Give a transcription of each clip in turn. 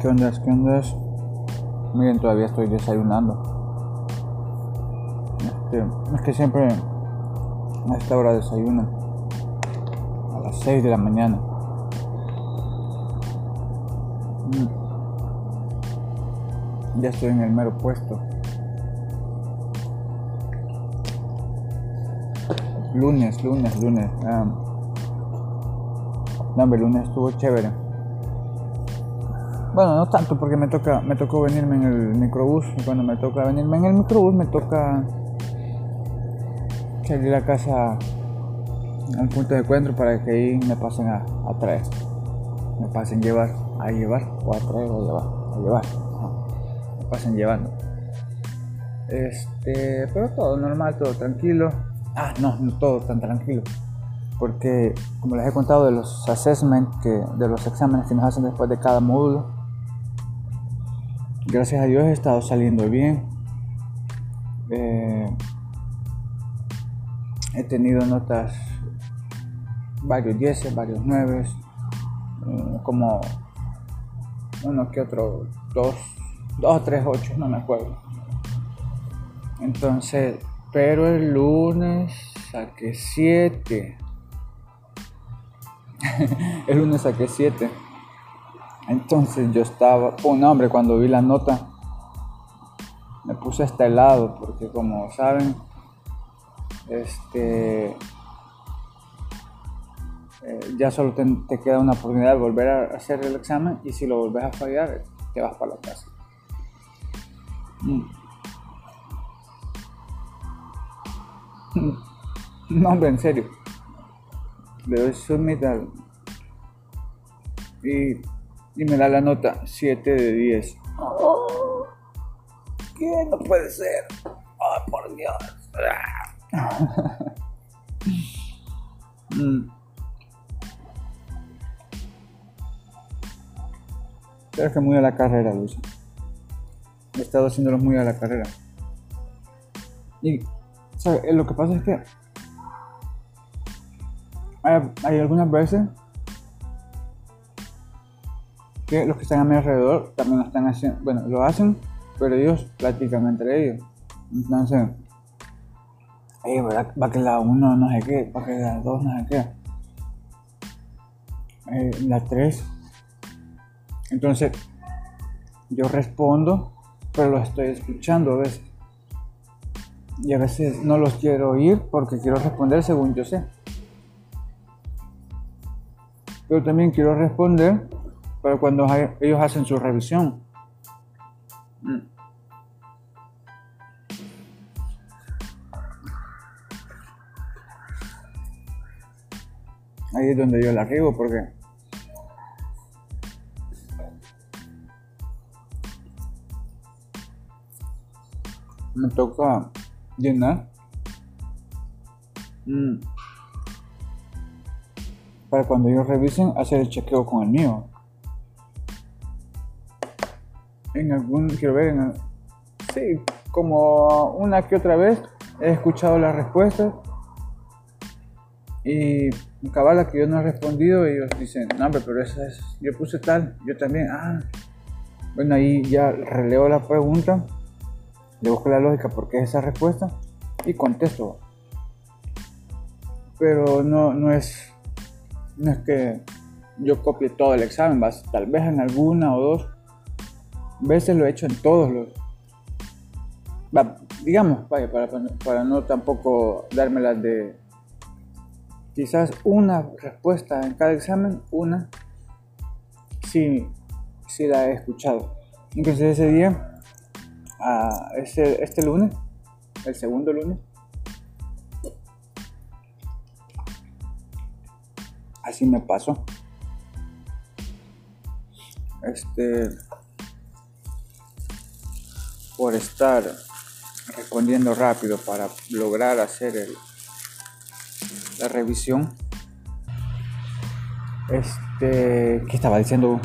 ¿Qué onda? ¿Qué onda? Miren, todavía estoy desayunando. Este, es que siempre a esta hora desayuno. A las 6 de la mañana. Mm. Ya estoy en el mero puesto. Lunes, lunes, lunes. Ah. No, hombre, lunes estuvo chévere. Bueno, no tanto porque me toca, me tocó venirme en el microbús. Y cuando me toca venirme en el microbús me toca salir a casa al punto de encuentro para que ahí me pasen a, traer, me pasen llevar, a llevar o a traer o a llevar, a llevar, me pasen llevando. Este, pero todo normal, todo tranquilo. Ah, no, no todo tan tranquilo. Porque como les he contado de los assessments, que, de los exámenes que nos hacen después de cada módulo, gracias a Dios he estado saliendo bien. Eh, he tenido notas, varios 10, varios 9, eh, como uno que otro, dos, dos tres ocho, no me acuerdo. Entonces, pero el lunes saqué 7 el lunes saqué 7. Entonces yo estaba, un hombre, cuando vi la nota, me puse hasta helado, porque como saben, este, eh, ya solo te, queda una oportunidad de volver a hacer el examen y si lo volvés a fallar, te vas para la casa. Mm. No, hombre, en serio le doy submit y, y me da la nota 7 de 10. ¿Qué? No puede ser. Oh, por Dios. mm. Creo que muy a la carrera, Luis. He estado haciéndolo muy a la carrera. Y, ¿sabes? Lo que pasa es que hay, algunas veces que los que están a mi alrededor también lo están haciendo, bueno, lo hacen, pero ellos platican entre ellos. Entonces, va que la 1 no sé qué, va que la 2 no sé qué. Eh, la 3. Entonces, yo respondo, pero lo estoy escuchando a veces. Y a veces no los quiero oír porque quiero responder según yo sé pero también quiero responder para cuando ellos hacen su revisión. Mm. Ahí es donde yo la arribo porque me toca llenar. Mm para cuando ellos revisen hacer el chequeo con el mío. En algún, quiero ver, en, sí, como una que otra vez he escuchado las respuestas y cabala que yo no he respondido ellos dicen, no, pero esa es, yo puse tal, yo también, ah, bueno, ahí ya releo la pregunta, le busco la lógica porque es esa respuesta y contesto. Pero no, no es no es que yo copie todo el examen, tal vez en alguna o dos veces lo he hecho en todos los. digamos, vaya, para, para no tampoco las de. Quizás una respuesta en cada examen, una, sí, sí la he escuchado. Entonces ese día, ese, este lunes, el segundo lunes, así me pasó. Este, por estar respondiendo rápido para lograr hacer el, la revisión. Este, ¿qué estaba diciendo?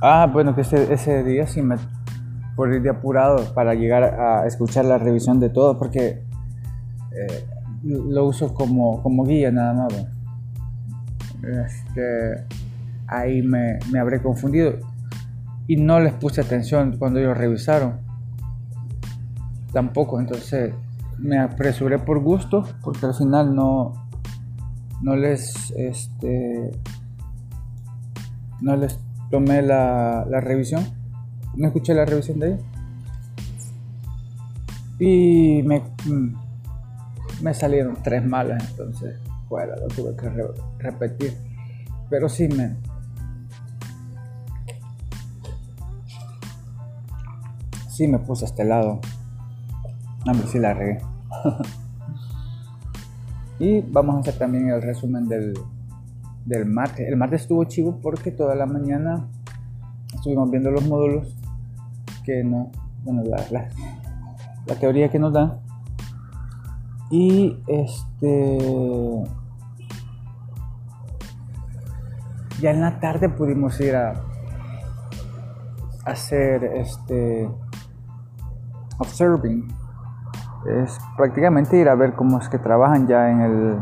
Ah, bueno, que ese, día sí me por ir de apurado para llegar a escuchar la revisión de todo, porque eh, lo uso como, como guía nada más. Este, ahí me, me habré confundido y no les puse atención cuando ellos revisaron. Tampoco, entonces me apresuré por gusto porque al final no, no les este no les tomé la, la revisión. No escuché la revisión de ellos. Y me, mm, me salieron tres malas entonces fuera lo tuve que repetir. Pero sí me sí me puse a este lado no me sí la regué y vamos a hacer también el resumen del, del martes. El martes estuvo chivo porque toda la mañana estuvimos viendo los módulos que no, bueno, la, la, teoría que nos dan. Y este. Ya en la tarde pudimos ir a, hacer este. Observing es prácticamente ir a ver cómo es que trabajan ya en el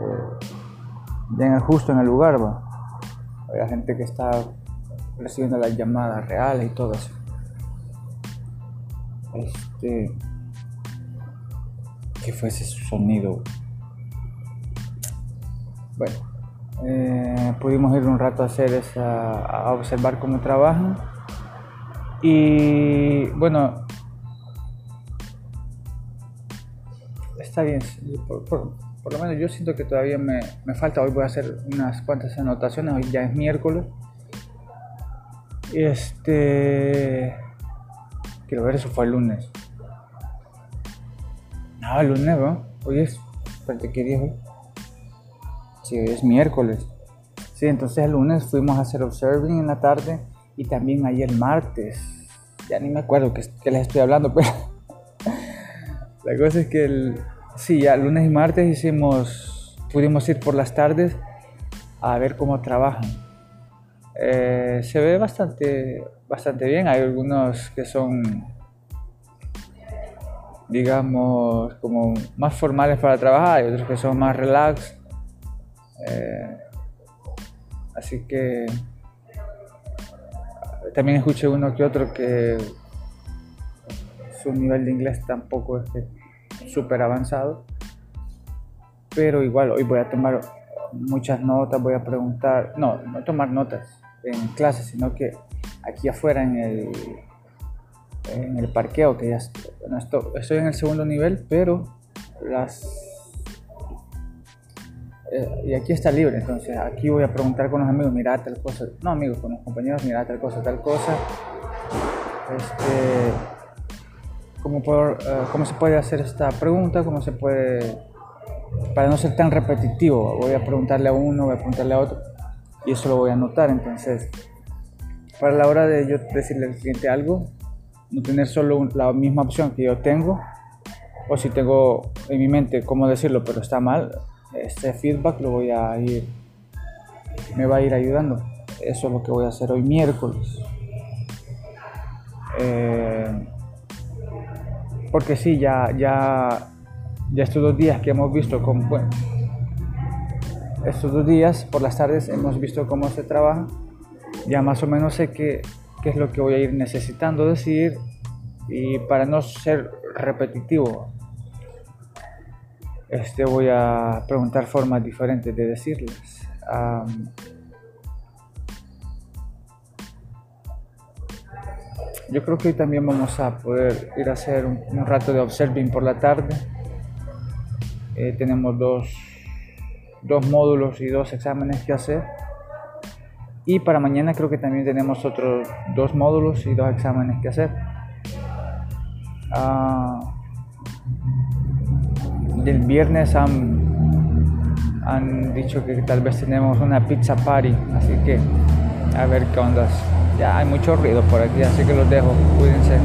eh, ya en el justo en el lugar hay gente que está recibiendo las llamadas reales y todo eso. Este ¿qué fue ese sonido? bueno eh, pudimos ir un rato a hacer esa a observar cómo trabajan y bueno está bien. Por, lo menos yo siento que todavía me, falta. Hoy voy a hacer unas cuantas anotaciones. Hoy ya es miércoles. Este. Quiero ver, eso fue el lunes. No, el lunes, ¿no? Hoy es. Espérate, ¿qué día Sí, hoy es miércoles. Sí, entonces el lunes fuimos a hacer observing en la tarde y también ayer martes. Ya ni me acuerdo que, que les estoy hablando, pero la cosa es que el, Sí, ya lunes y martes hicimos, pudimos ir por las tardes a ver cómo trabajan. Eh, se ve bastante, bastante bien. Hay algunos que son, digamos, como más formales para trabajar, y otros que son más relax. Eh, así que también escuché uno que otro que su nivel de inglés tampoco es súper avanzado. Pero igual hoy voy a tomar muchas notas, voy a preguntar, no, no tomar notas en clase, sino que aquí afuera en el, en el parqueo, que ya estoy, en el segundo nivel, pero las... Eh, y aquí está libre, entonces aquí voy a preguntar con los amigos, mira tal cosa, no amigos, con los compañeros, mira tal cosa, tal cosa. Este, cómo, eh, cómo se puede hacer esta pregunta, cómo se puede, para no ser tan repetitivo, voy a preguntarle a uno, voy a preguntarle a otro, y eso lo voy a anotar, entonces, para la hora de yo decirle al cliente algo, no tener solo la misma opción que yo tengo, o si tengo en mi mente cómo decirlo, pero está mal, este feedback lo voy a ir, me va a ir ayudando. Eso es lo que voy a hacer hoy miércoles. Eh, porque sí, ya, ya, ya estos dos días que hemos visto bueno, estos dos días por las tardes hemos visto cómo se trabaja, ya más o menos sé qué, qué es lo que voy a ir necesitando decir y para no ser repetitivo, este voy a preguntar formas diferentes de decirles. Yo creo que hoy también vamos a poder ir a hacer un, rato de observing por la tarde. Eh, tenemos dos, dos módulos y dos exámenes que hacer. Y para mañana creo que también tenemos otros dos módulos y dos exámenes que hacer. Ah, el viernes han, han dicho que tal vez tenemos una pizza party, así que a ver qué ondas. Ya hay mucho ruido por aquí, así que los dejo. Cuídense.